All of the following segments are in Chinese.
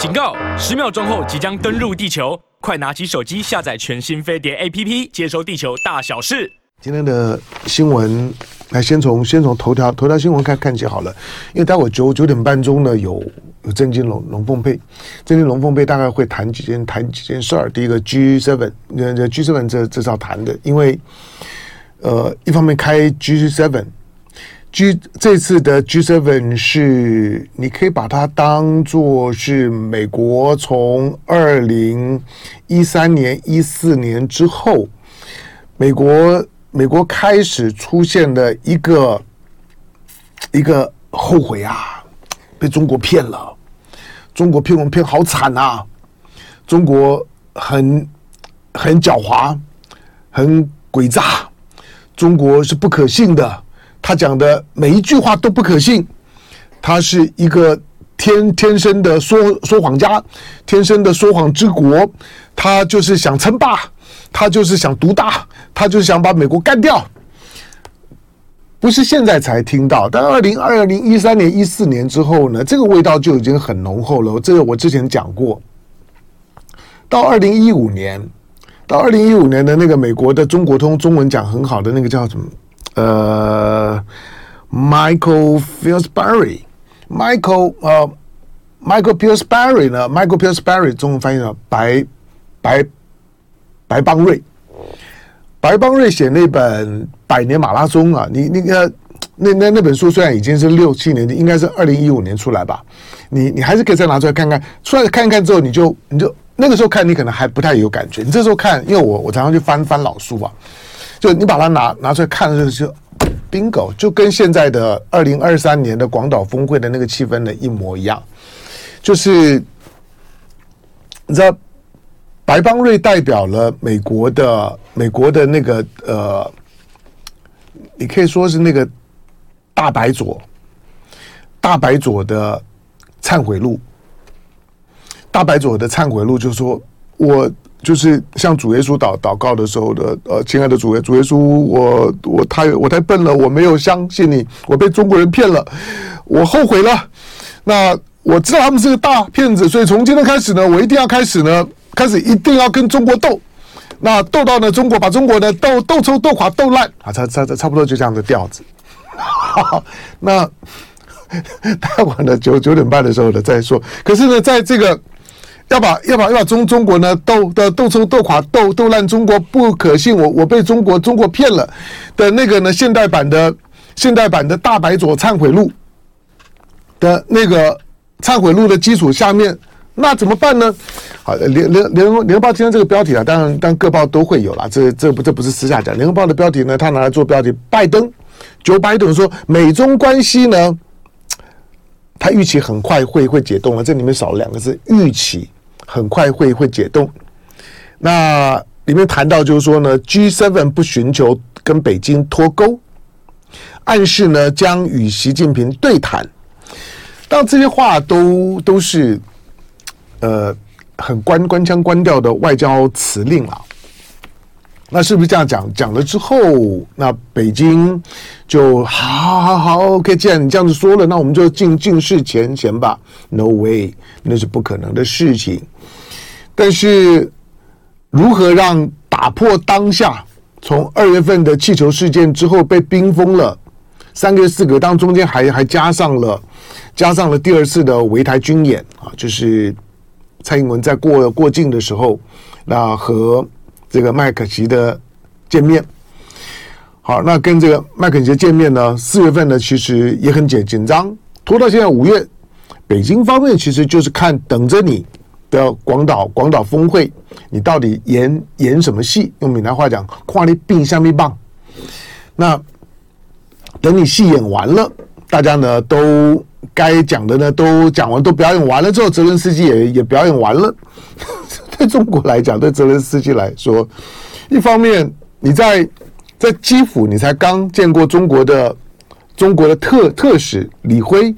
警告！十秒钟后即将登陆地球，快拿起手机下载全新飞碟 APP，接收地球大小事。今天的新闻，来先从先从头条头条新闻看看起好了，因为待会九九点半钟呢有有郑金龙龙凤配，郑金龙凤配大概会谈几件谈几件事儿。第一个 G Seven，那那 G7 这这是要谈的，因为呃一方面开 G Seven。G 这次的 G7 是，你可以把它当做是美国从二零一三年、一四年之后，美国美国开始出现的一个一个后悔啊，被中国骗了，中国骗我们骗好惨啊，中国很很狡猾，很诡诈，中国是不可信的。他讲的每一句话都不可信，他是一个天天生的说说谎家，天生的说谎之国，他就是想称霸，他就是想独大，他就是想把美国干掉。不是现在才听到，但二零二零一三年、一四年之后呢，这个味道就已经很浓厚了。这个我之前讲过，到二零一五年，到二零一五年的那个美国的中国通中文讲很好的那个叫什么？呃，Michael Pillsbury，Michael 呃，Michael Pillsbury 呢？Michael Pillsbury 中文翻译成白白白邦瑞，白邦瑞写那本《百年马拉松》啊，你那个那那那本书虽然已经是六七年的，应该是二零一五年出来吧？你你还是可以再拿出来看看，出来看看之后，你就你就那个时候看，你可能还不太有感觉。你这时候看，因为我我常常去翻翻老书啊。就你把它拿拿出来看的时候，就 bingo，就跟现在的二零二三年的广岛峰会的那个气氛呢一模一样。就是你知道，白邦瑞代表了美国的美国的那个呃，你可以说是那个大白左，大白左的忏悔录，大白左的忏悔录就是说我。就是向主耶稣祷祷告的时候的，呃，亲爱的主耶主耶稣，我我太我太笨了，我没有相信你，我被中国人骗了，我后悔了。那我知道他们是个大骗子，所以从今天开始呢，我一定要开始呢，开始一定要跟中国斗，那斗到呢中国把中国呢斗斗抽斗垮斗烂啊，差差差差不多就这样的调子。那待会呢九九点半的时候呢再说。可是呢，在这个。要把要把要把中中国呢斗的斗抽斗垮斗斗烂中国不可信，我我被中国中国骗了的那个呢现代版的现代版的大白左忏悔录的那个忏悔录的基础下面，那怎么办呢？好，联联联联合报今天这个标题啊，当然当各报都会有啦，这这不这不是私下讲，联合报的标题呢，他拿来做标题，拜登，Joe Biden 说美中关系呢，他预期很快会会解冻了，这里面少了两个字，预期。很快会会解冻。那里面谈到就是说呢，G7 不寻求跟北京脱钩，暗示呢将与习近平对谈。当这些话都都是呃很关关腔关调的外交辞令了。那是不是这样讲？讲了之后，那北京就好好好，OK。既然你这样子说了，那我们就尽尽释前嫌吧。No way，那是不可能的事情。但是，如何让打破当下从二月份的气球事件之后被冰封了三个月四个，当中间还还加上了加上了第二次的围台军演啊，就是蔡英文在过过境的时候，那和。这个麦肯锡的见面，好，那跟这个麦肯锡见面呢？四月份呢，其实也很紧紧张，拖到现在五月，北京方面其实就是看等着你的广岛广岛峰会，你到底演演什么戏？用闽南话讲，跨你病下面棒。那等你戏演完了，大家呢都该讲的呢都讲完，都表演完了之后，泽伦斯基也也表演完了。对 中国来讲，对泽连斯基来说，一方面你在在基辅，你才刚见过中国的中国的特特使李辉，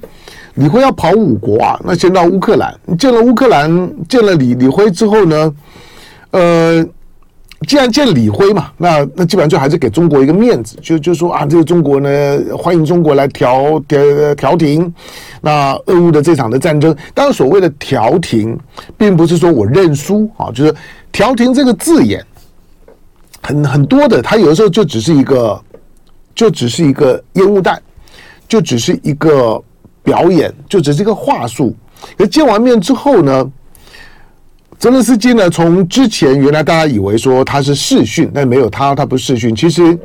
李辉要跑五国啊，那先到乌克兰，你见了乌克兰，见了李李辉之后呢，呃，既然见李辉嘛，那那基本上就还是给中国一个面子，就就说啊，这个中国呢，欢迎中国来调调调停，那俄乌的这场的战争，当然所谓的调停，并不是说我认输啊，就是调停这个字眼，很很多的，它有的时候就只是一个，就只是一个烟雾弹，就只是一个表演，就只是一个话术。可见完面之后呢？泽连斯基呢？从之前原来大家以为说他是试训，但没有他，他不是试训。其实，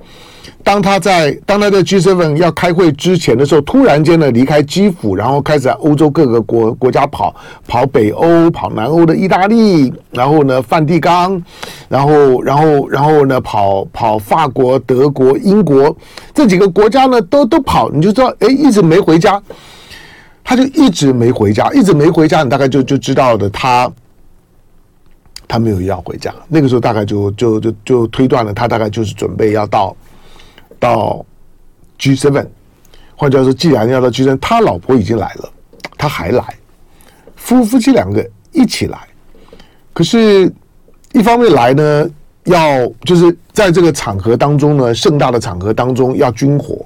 当他在当他在 G7 要开会之前的时候，突然间呢离开基辅，然后开始在欧洲各个国国家跑，跑北欧，跑南欧的意大利，然后呢梵蒂冈，然后然后然后呢跑跑法国、德国、英国这几个国家呢都都跑，你就知道哎，一直没回家，他就一直没回家，一直没回家，你大概就就知道的。他他没有要回家，那个时候大概就就就就推断了，他大概就是准备要到到 G7，换句话说，既然要到 G7，他老婆已经来了，他还来，夫夫妻两个一起来，可是，一方面来呢，要就是在这个场合当中呢，盛大的场合当中要军火。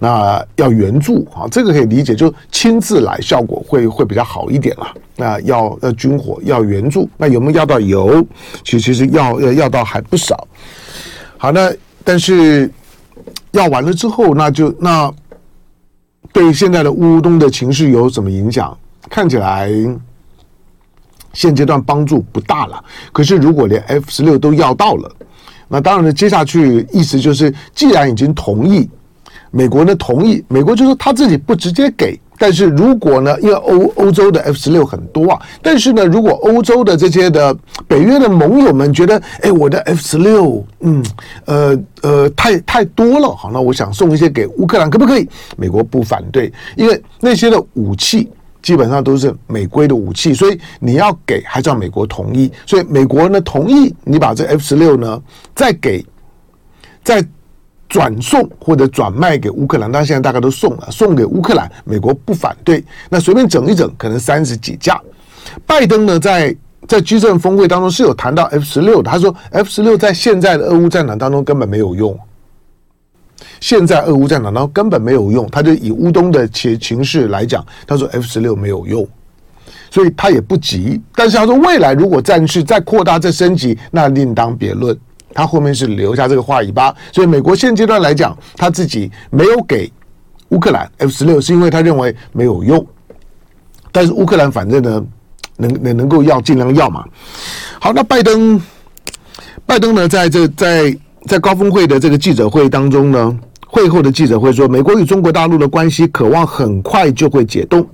那要援助啊，这个可以理解，就亲自来效果会会比较好一点啦。那要要军火，要援助，那有没有要到油？其实其实要要要到还不少。好，那但是要完了之后，那就那对现在的乌东的情势有什么影响？看起来现阶段帮助不大了。可是如果连 F 十六都要到了，那当然呢，接下去意思就是，既然已经同意。美国呢同意，美国就说他自己不直接给，但是如果呢，因为欧欧洲的 F 十六很多啊，但是呢，如果欧洲的这些的北约的盟友们觉得，哎，我的 F 十六，嗯，呃呃，太太多了，好，那我想送一些给乌克兰，可不可以？美国不反对，因为那些的武器基本上都是美规的武器，所以你要给还是要美国同意，所以美国呢同意你把这 F 十六呢再给，再。转送或者转卖给乌克兰，当然现在大概都送了，送给乌克兰，美国不反对。那随便整一整，可能三十几架。拜登呢，在在 G7 峰会当中是有谈到 F 十六的，他说 F 十六在现在的俄乌战场当中根本没有用。现在俄乌战场当中根本没有用，他就以乌东的情情势来讲，他说 F 十六没有用，所以他也不急。但是他说未来如果战事再扩大再升级，那另当别论。他后面是留下这个话尾巴，所以美国现阶段来讲，他自己没有给乌克兰 F 十六，是因为他认为没有用。但是乌克兰反正呢，能能能够要尽量要嘛。好，那拜登，拜登呢，在这在在高峰会的这个记者会当中呢，会后的记者会说，美国与中国大陆的关系渴望很快就会解冻。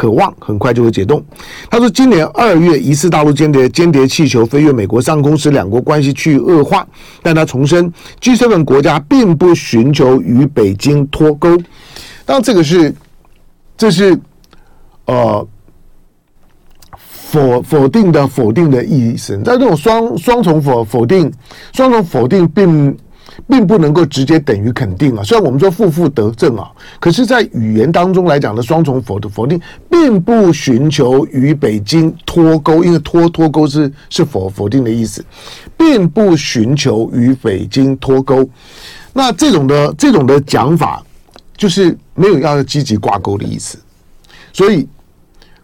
渴望很快就会解冻。他说，今年二月疑似大陆间谍间谍气球飞越美国上空时，两国关系趋于恶化。但他重申，G7 国家并不寻求与北京脱钩。当，这个是这是呃否否定的否定的意思。在这种双双重否否定，双重否定并。并不能够直接等于肯定啊，虽然我们说负负得正啊，可是，在语言当中来讲的双重否的否定，并不寻求与北京脱钩，因为脱脱钩是是否否定的意思，并不寻求与北京脱钩。那这种的这种的讲法，就是没有要积极挂钩的意思，所以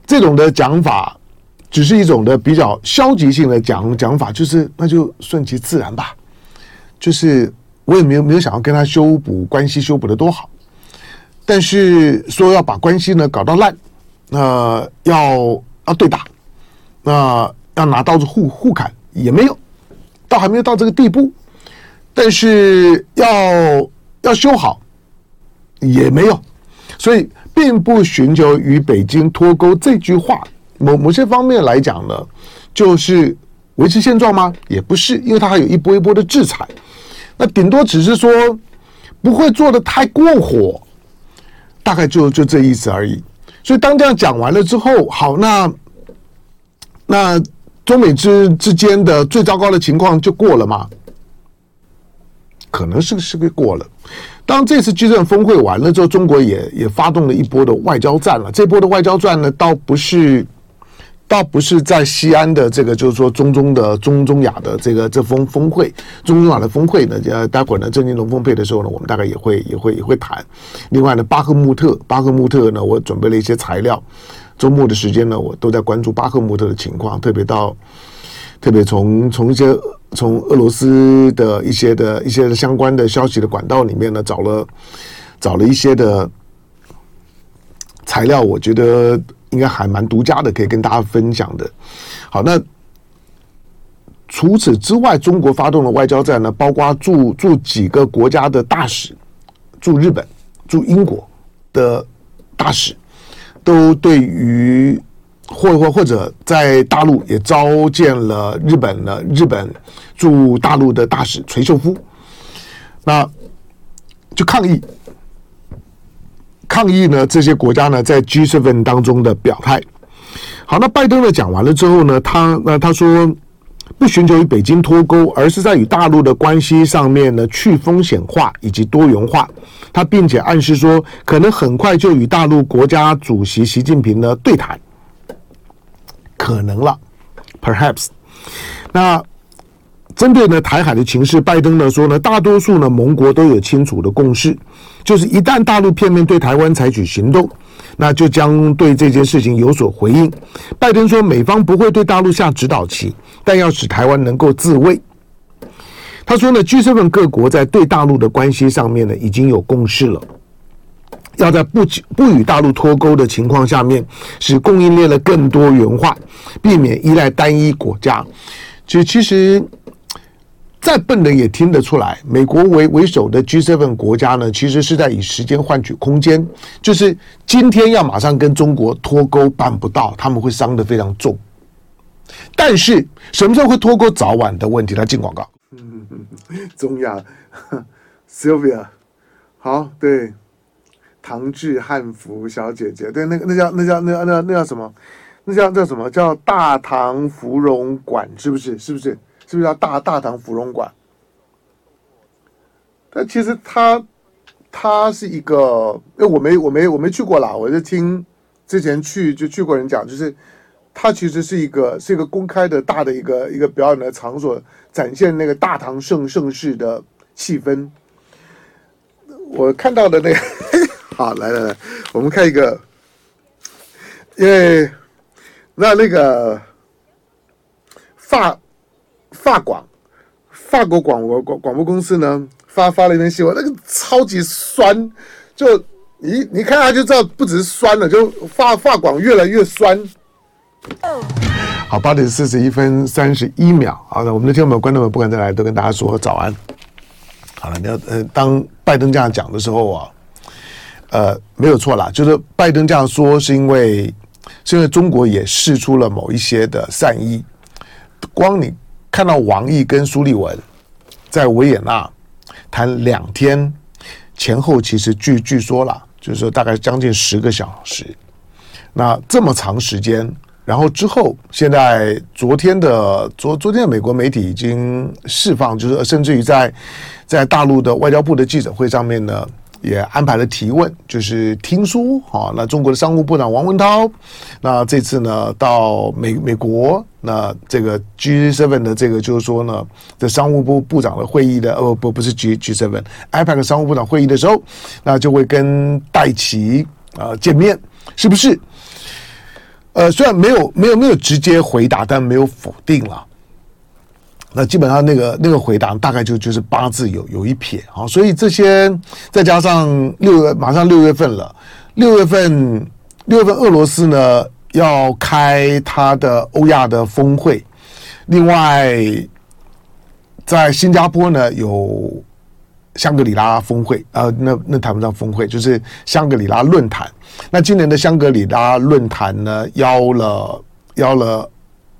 这种的讲法只是一种的比较消极性的讲讲法，就是那就顺其自然吧，就是。我也没有没有想要跟他修补关系，修补的多好，但是说要把关系呢搞到烂，那、要要对打，那、要拿刀子互互砍也没有，倒还没有到这个地步，但是要要修好也没有，所以并不寻求与北京脱钩这句话，某某些方面来讲呢，就是维持现状吗？也不是，因为它还有一波一波的制裁。那顶多只是说不会做的太过火，大概就就这意思而已。所以当这样讲完了之后，好，那那中美之之间的最糟糕的情况就过了吗？可能是是个过了。当这次 G7 峰会完了之后，中国也也发动了一波的外交战了。这波的外交战呢，倒不是倒不是在西安的这个，就是说中中的中中亚的这个这峰峰会，中中亚的峰会呢，呃，待会儿呢，正金龙凤配的时候呢，我们大概也会也会也会谈。另外呢，巴赫穆特，巴赫穆特呢，我准备了一些材料，周末的时间呢，我都在关注巴赫穆特的情况，特别到特别从从一些从俄罗斯的一些的一些相关的消息的管道里面呢，找了找了一些的材料，我觉得。应该还蛮独家的，可以跟大家分享的。好，那除此之外，中国发动的外交战呢，包括驻驻几个国家的大使，驻日本、驻英国的大使，都对于或或或者在大陆也召见了日本的日本驻大陆的大使垂秀夫，那就抗议。抗议呢？这些国家呢，在 G7 当中的表态。好，那拜登呢讲完了之后呢，他那他说不寻求与北京脱钩，而是在与大陆的关系上面呢去风险化以及多元化。他并且暗示说，可能很快就与大陆国家主席习近平呢对谈，可能了，perhaps。那。针对呢台海的情势，拜登呢说呢，大多数呢盟国都有清楚的共识，就是一旦大陆片面对台湾采取行动，那就将对这件事情有所回应。拜登说，美方不会对大陆下指导棋，但要使台湾能够自卫。他说呢，G7 各国在对大陆的关系上面呢已经有共识了，要在不不与大陆脱钩的情况下面，使供应链的更多元化，避免依赖单一国家。其，其实。再笨的也听得出来，美国为为首的 G7 国家呢，其实是在以时间换取空间，就是今天要马上跟中国脱钩办不到，他们会伤得非常重。但是什么时候会脱钩，早晚的问题。他进广告。中亚，Sylvia，好，对，唐制汉服小姐姐，对，那个那叫那叫那那那叫什么？那叫叫什么叫大唐芙蓉馆？是不是？是不是？是不是叫大大唐芙蓉馆？但其实它它是一个，因为我没我没我没去过啦，我就听之前去就去过人讲，就是它其实是一个是一个公开的大的一个一个表演的场所，展现那个大唐盛盛世的气氛。我看到的那个，好，来来来，我们看一个，因为那那个发发。法广，法国广播广广播公司呢发发了一篇新闻，那个超级酸，就你你看他就知道，不只是酸了，就法法广越来越酸。好，八点四十一分三十一秒，好的，我们的听众们、观众们，不管在哪里，都跟大家说早安。好了，你要呃，当拜登这样讲的时候啊，呃，没有错啦，就是拜登这样说，是因为是因为中国也试出了某一些的善意，光你。看到王毅跟苏利文在维也纳谈两天前后，其实据据说了，就是说大概将近十个小时。那这么长时间，然后之后，现在昨天的昨昨天的美国媒体已经释放，就是甚至于在在大陆的外交部的记者会上面呢。也安排了提问，就是听说，哈，那中国的商务部长王文涛，那这次呢到美美国，那这个 G7 的这个就是说呢，这商务部部长的会议的，哦不不是 G G7，APEC 商务部长会议的时候，那就会跟戴琪啊见面，是不是？呃，虽然没有没有没有直接回答，但没有否定了。那基本上那个那个回答大概就就是八字有有一撇啊，所以这些再加上六月马上六月份了，六月份六月份俄罗斯呢要开他的欧亚的峰会，另外在新加坡呢有香格里拉峰会啊，那那谈不上峰会，就是香格里拉论坛。那今年的香格里拉论坛呢邀了邀了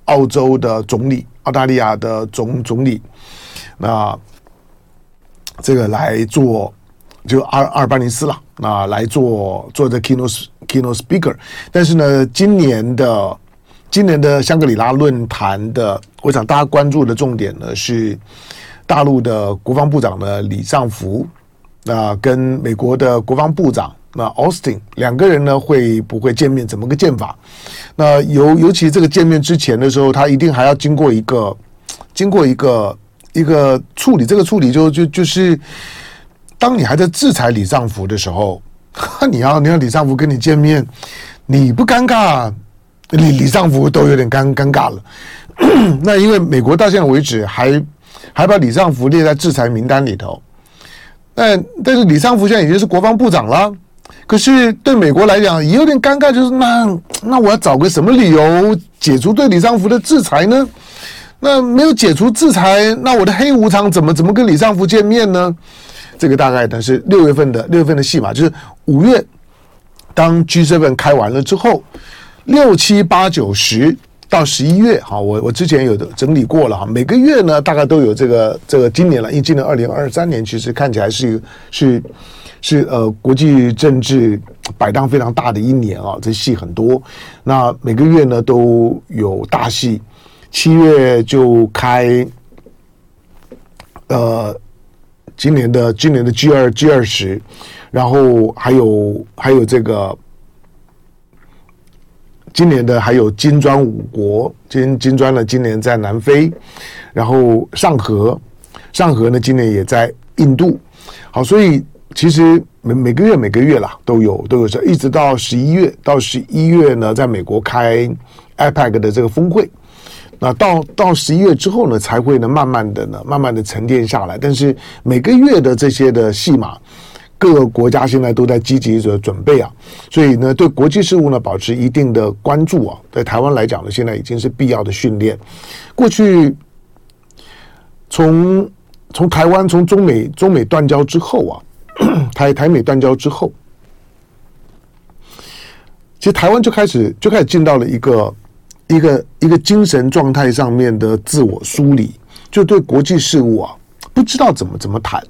澳洲的总理。澳大利亚的总总理，那这个来做就阿阿尔巴尼斯了，那来做做的 keynote keynote speaker。但是呢，今年的今年的香格里拉论坛的，我想大家关注的重点呢是大陆的国防部长的李尚福，那跟美国的国防部长那 Austin 两个人呢会不会见面？怎么个见法？那尤尤其这个见面之前的时候，他一定还要经过一个经过一个一个处理。这个处理就就就是，当你还在制裁李尚福的时候，你要你要李尚福跟你见面，你不尴尬，李李尚福都有点尴尴尬了。那因为美国到现在为止还还把李尚福列在制裁名单里头，但但是李尚福现在已经是国防部长了。可是对美国来讲也有点尴尬，就是那那我要找个什么理由解除对李尚福的制裁呢？那没有解除制裁，那我的黑无常怎么怎么跟李尚福见面呢？这个大概呢是六月份的六月份的戏码，就是五月当 G7 开完了之后，六七八九十到十一月，哈，我我之前有的整理过了哈，每个月呢大概都有这个这个今年了，因为今年二零二三年其实看起来是是。是呃，国际政治摆荡非常大的一年啊，这戏很多。那每个月呢都有大戏，七月就开呃今年的今年的 G 二 G 二十，然后还有还有这个今年的还有金砖五国，金金砖呢今年在南非，然后上合上合呢今年也在印度。好，所以。其实每每个月每个月啦都有都有这，一直到十一月到十一月呢，在美国开 APEC 的这个峰会，那到到十一月之后呢，才会呢慢慢的呢慢慢的沉淀下来。但是每个月的这些的戏码，各个国家现在都在积极的准备啊，所以呢对国际事务呢保持一定的关注啊，在台湾来讲呢，现在已经是必要的训练。过去从从台湾从中美中美断交之后啊。台台美断交之后，其实台湾就开始就开始进到了一个一个一个精神状态上面的自我梳理，就对国际事务啊不知道怎么怎么谈，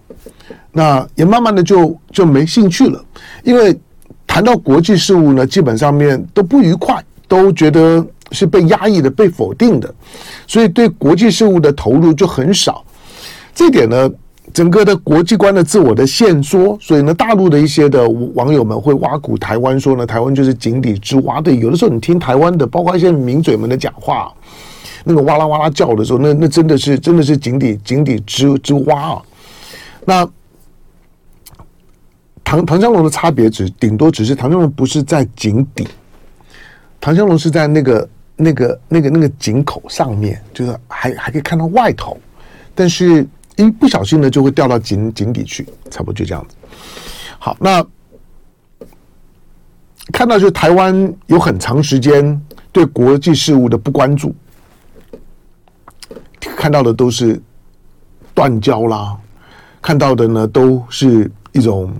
那也慢慢的就就没兴趣了，因为谈到国际事务呢，基本上面都不愉快，都觉得是被压抑的、被否定的，所以对国际事务的投入就很少，这点呢。整个的国际观的自我的限缩，所以呢，大陆的一些的网友们会挖苦台湾，说呢，台湾就是井底之蛙。对，有的时候你听台湾的，包括一些名嘴们的讲话，那个哇啦哇啦叫的时候，那那真的是真的是井底井底之之蛙啊。那唐唐湘龙的差别只顶多只是唐湘龙不是在井底，唐湘龙是在那个那个那个那个井口上面，就是还还可以看到外头，但是。一不小心呢，就会掉到井井底去，差不多就这样子。好，那看到就台湾有很长时间对国际事务的不关注，看到的都是断交啦，看到的呢都是一种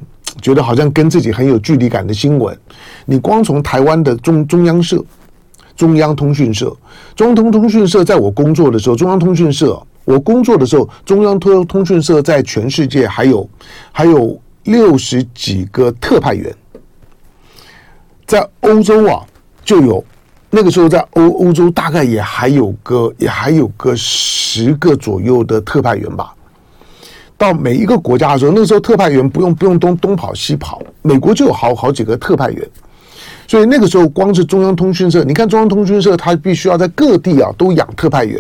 觉得好像跟自己很有距离感的新闻。你光从台湾的中中央社、中央通讯社、中通通讯社，在我工作的时候，中央通讯社。我工作的时候，中央通通讯社在全世界还有还有六十几个特派员，在欧洲啊就有那个时候在欧欧洲大概也还有个也还有个十个左右的特派员吧。到每一个国家的时候，那时候特派员不用不用东东跑西跑，美国就有好好几个特派员。所以那个时候，光是中央通讯社，你看中央通讯社，它必须要在各地啊都养特派员，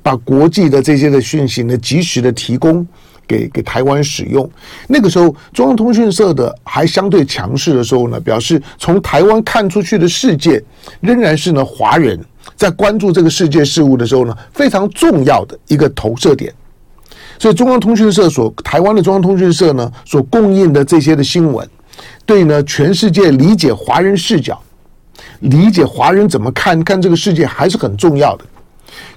把国际的这些的讯息呢及时的提供给给台湾使用。那个时候，中央通讯社的还相对强势的时候呢，表示从台湾看出去的世界，仍然是呢华人在关注这个世界事务的时候呢非常重要的一个投射点。所以，中央通讯社所台湾的中央通讯社呢所供应的这些的新闻。对呢，全世界理解华人视角，理解华人怎么看看这个世界还是很重要的。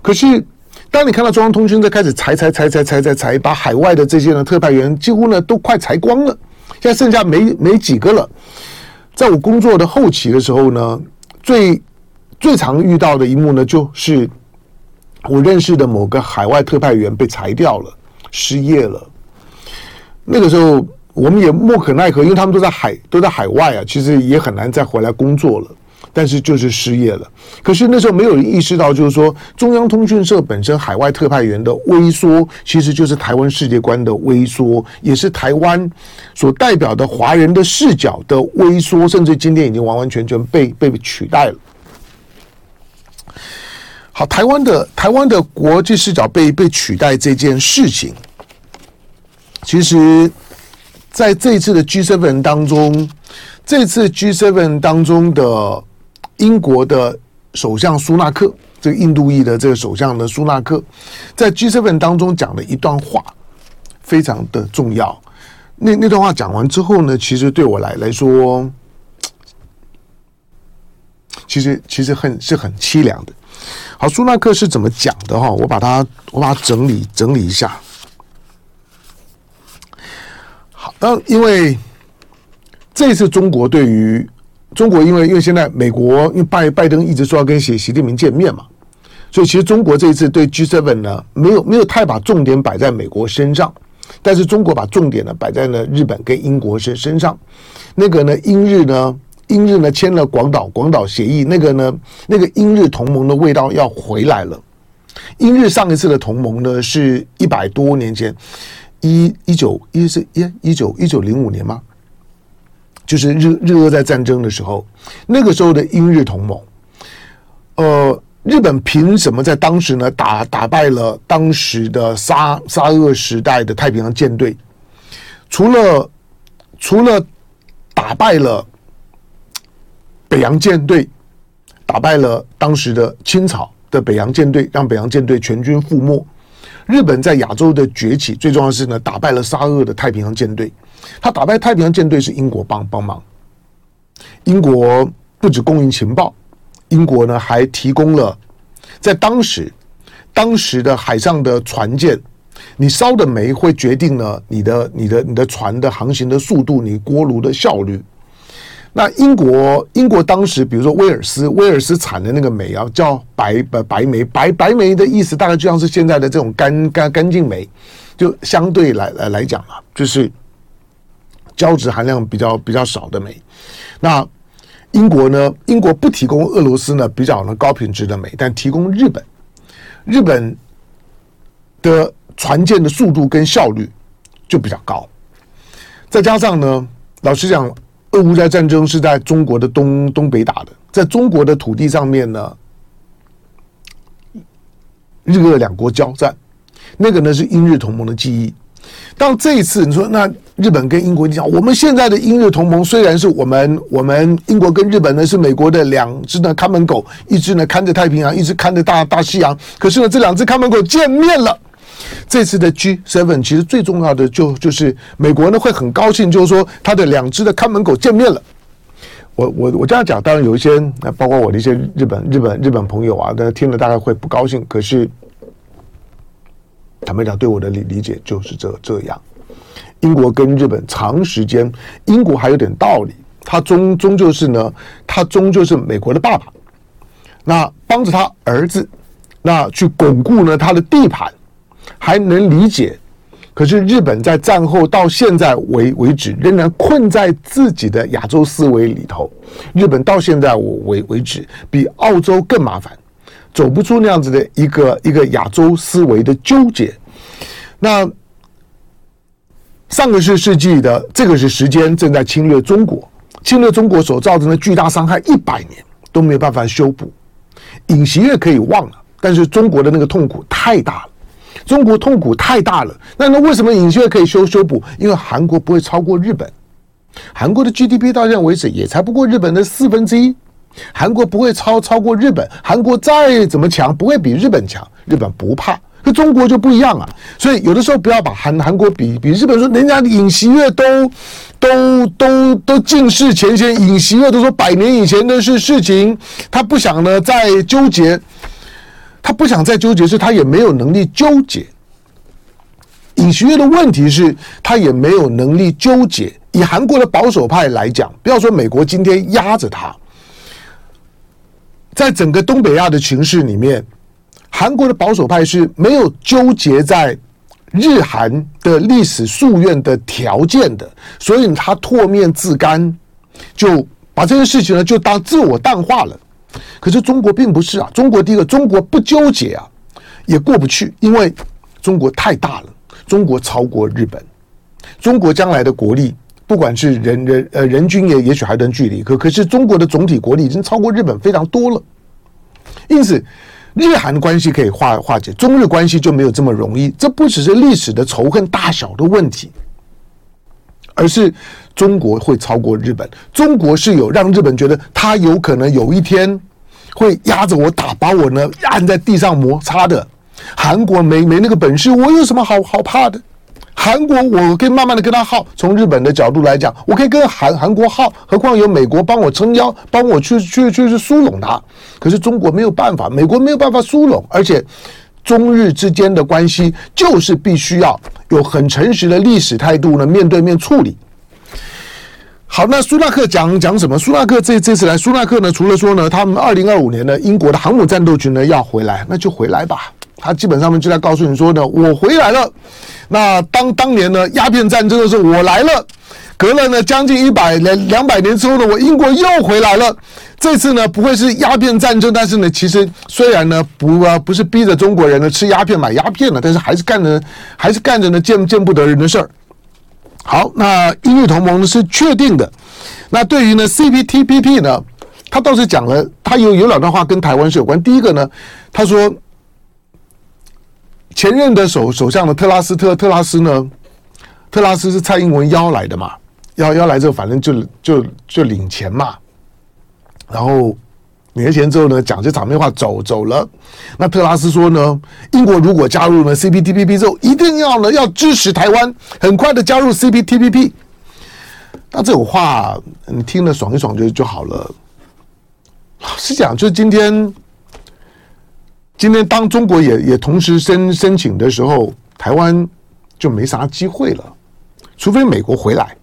可是，当你看到中央通讯在开始裁裁裁裁裁裁裁，把海外的这些呢特派员几乎呢都快裁光了，现在剩下没没几个了。在我工作的后期的时候呢，最最常遇到的一幕呢，就是我认识的某个海外特派员被裁掉了，失业了。那个时候。我们也莫可奈何，因为他们都在海都在海外啊，其实也很难再回来工作了。但是就是失业了。可是那时候没有意识到，就是说中央通讯社本身海外特派员的微缩，其实就是台湾世界观的微缩，也是台湾所代表的华人的视角的微缩，甚至今天已经完完全全被被取代了。好，台湾的台湾的国际视角被被取代这件事情，其实在这一次的 G7 当中，这次 G7 当中的。英国的首相苏纳克，这个印度裔的这个首相的苏纳克，在 G7 当中讲了一段话，非常的重要。那那段话讲完之后呢，其实对我来来说，其实其实很是很凄凉的。好，苏纳克是怎么讲的哈？我把它我把它整理整理一下。好，当因为这次中国对于中国因为因为现在美国因为拜拜登一直说要跟习习近平见面嘛，所以其实中国这一次对 G7 呢，没有没有太把重点摆在美国身上，但是中国把重点呢摆在了日本跟英国身身上。那个呢，英日呢，英日呢签了广岛广岛协议，那个呢，那个英日同盟的味道要回来了。英日上一次的同盟呢，是一百多年前，一一九一是一一九一九零五年吗？就是日日俄在战争的时候，那个时候的英日同盟，呃，日本凭什么在当时呢打打败了当时的沙沙俄时代的太平洋舰队？除了除了打败了北洋舰队，打败了当时的清朝的北洋舰队，让北洋舰队全军覆没。日本在亚洲的崛起，最重要的是呢，打败了沙俄的太平洋舰队。他打败太平洋舰队是英国帮帮忙。英国不止供应情报，英国呢还提供了在当时当时的海上的船舰，你烧的煤会决定了你的你的你的船的航行的速度，你锅炉的效率。那英国，英国当时，比如说威尔斯，威尔斯产的那个煤啊，叫白白白煤，白白煤的意思大概就像是现在的这种干干干净煤，就相对来来来讲啊，就是胶质含量比较比较少的煤。那英国呢，英国不提供俄罗斯呢比较呢高品质的煤，但提供日本，日本的船舰的速度跟效率就比较高，再加上呢，老实讲。俄乌战战争是在中国的东东北打的，在中国的土地上面呢，日俄两国交战，那个呢是英日同盟的记忆。当这一次你说，那日本跟英国，你讲我们现在的英日同盟虽然是我们我们英国跟日本呢是美国的两只呢看门狗，一只呢看着太平洋，一只看着大大西洋，可是呢这两只看门狗见面了。这次的 G7 其实最重要的就就是美国呢会很高兴，就是说他的两只的看门狗见面了。我我我这样讲，当然有一些，包括我的一些日本日本日本朋友啊，大家听了大概会不高兴。可是坦白讲，对我的理理解就是这这样。英国跟日本长时间，英国还有点道理，他终终究是呢，他终究是美国的爸爸，那帮着他儿子，那去巩固呢他的地盘。还能理解，可是日本在战后到现在为为止，仍然困在自己的亚洲思维里头。日本到现在我为为止，比澳洲更麻烦，走不出那样子的一个一个亚洲思维的纠结。那上个世世纪的这个是时间正在侵略中国，侵略中国所造成的巨大伤害，一百年都没有办法修补。尹锡悦可以忘了，但是中国的那个痛苦太大了。中国痛苦太大了，那那为什么尹锡悦可以修修补？因为韩国不会超过日本，韩国的 GDP 到现在为止也才不过日本的四分之一，韩国不会超超过日本，韩国再怎么强不会比日本强，日本不怕，可中国就不一样啊。所以有的时候不要把韩韩国比比日本，说人家尹锡悦都都都都尽释前嫌，尹锡悦都说百年以前的事事情，他不想呢再纠结。他不想再纠结，是他也没有能力纠结。尹锡悦的问题是，他也没有能力纠结。以韩国的保守派来讲，不要说美国今天压着他，在整个东北亚的情势里面，韩国的保守派是没有纠结在日韩的历史夙愿的条件的，所以他唾面自干，就把这件事情呢就当自我淡化了。可是中国并不是啊，中国第一个，中国不纠结啊，也过不去，因为中国太大了，中国超过日本，中国将来的国力，不管是人人呃人均也也许还有段距离，可可是中国的总体国力已经超过日本非常多了，因此日韩关系可以化化解，中日关系就没有这么容易。这不只是历史的仇恨大小的问题，而是中国会超过日本，中国是有让日本觉得他有可能有一天。会压着我打，把我呢按在地上摩擦的。韩国没没那个本事，我有什么好好怕的？韩国我可以慢慢的跟他耗。从日本的角度来讲，我可以跟韩韩国耗，何况有美国帮我撑腰，帮我去去去去疏拢他。可是中国没有办法，美国没有办法疏拢，而且中日之间的关系就是必须要有很诚实的历史态度呢，面对面处理。好，那苏纳克讲讲什么？苏纳克这这次来，苏纳克呢，除了说呢，他们二零二五年呢，英国的航母战斗群呢要回来，那就回来吧。他基本上呢就在告诉你说呢，我回来了。那当当年呢鸦片战争的时候，我来了。隔了呢将近一百两两百年之后呢，我英国又回来了。这次呢不会是鸦片战争，但是呢，其实虽然呢不啊不是逼着中国人呢吃鸦片买鸦片了，但是还是干着还是干着呢见见不得人的事儿。好，那英日同盟是确定的。那对于呢 CPTPP 呢，他倒是讲了，他有有两段话跟台湾是有关。第一个呢，他说前任的首首相的特拉斯特特拉斯呢，特拉斯是蔡英文邀来的嘛，邀邀来之后，反正就就就领钱嘛，然后。年前之后呢，讲这场面话走走了。那特拉斯说呢，英国如果加入了 CPTPP 之后，一定要呢要支持台湾，很快的加入 CPTPP。那这种话你听了爽一爽就就好了。老实讲，就今天，今天当中国也也同时申申请的时候，台湾就没啥机会了，除非美国回来。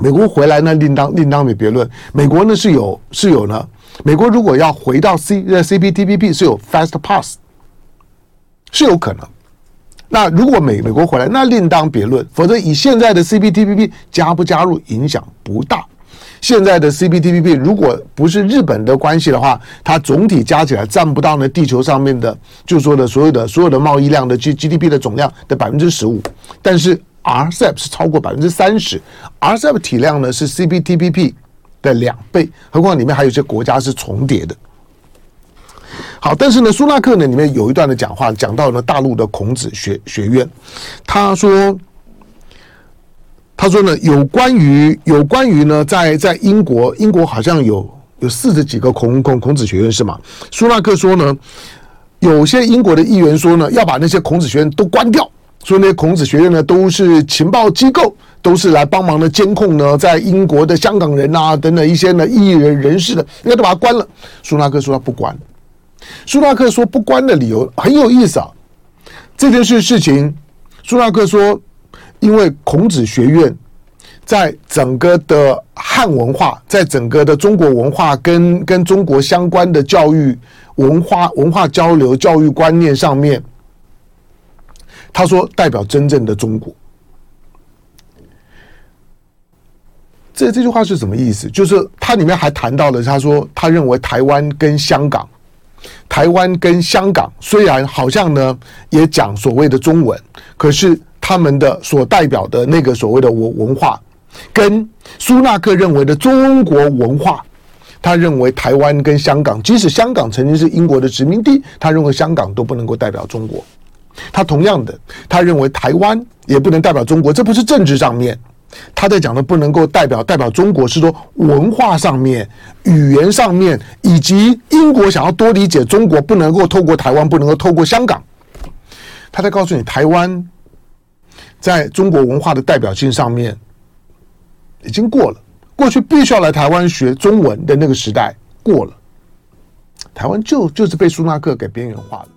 美国回来呢，另当另当别论。美国呢是有是有呢。美国如果要回到 C 呃 CPTPP 是有 fast pass，是有可能。那如果美美国回来，那另当别论。否则以现在的 CPTPP 加不加入影响不大。现在的 CPTPP 如果不是日本的关系的话，它总体加起来占不到呢地球上面的，就说的所有的所有的贸易量的 G GDP 的总量的百分之十五。但是 RCEP 是超过百分之三十，RCEP 体量呢是 CPTPP。的两倍，何况里面还有一些国家是重叠的。好，但是呢，苏纳克呢里面有一段的讲话，讲到了大陆的孔子学学院，他说，他说呢，有关于有关于呢，在在英国，英国好像有有四十几个孔孔孔子学院是吗？苏纳克说呢，有些英国的议员说呢，要把那些孔子学院都关掉。说那些孔子学院呢，都是情报机构，都是来帮忙的监控呢，在英国的香港人啊等等一些呢艺人人士的，应该都把它关了。苏纳克说他不关。苏纳克说不关的理由很有意思啊。这件事事情，苏纳克说，因为孔子学院在整个的汉文化，在整个的中国文化跟跟中国相关的教育文化文化交流、教育观念上面。他说：“代表真正的中国。”这这句话是什么意思？就是他里面还谈到了，他说他认为台湾跟香港，台湾跟香港虽然好像呢也讲所谓的中文，可是他们的所代表的那个所谓的文文化，跟苏纳克认为的中国文化，他认为台湾跟香港，即使香港曾经是英国的殖民地，他认为香港都不能够代表中国。他同样的，他认为台湾也不能代表中国，这不是政治上面，他在讲的不能够代表代表中国，是说文化上面、语言上面，以及英国想要多理解中国，不能够透过台湾，不能够透过香港。他在告诉你，台湾在中国文化的代表性上面已经过了，过去必须要来台湾学中文的那个时代过了，台湾就就是被苏纳克给边缘化了。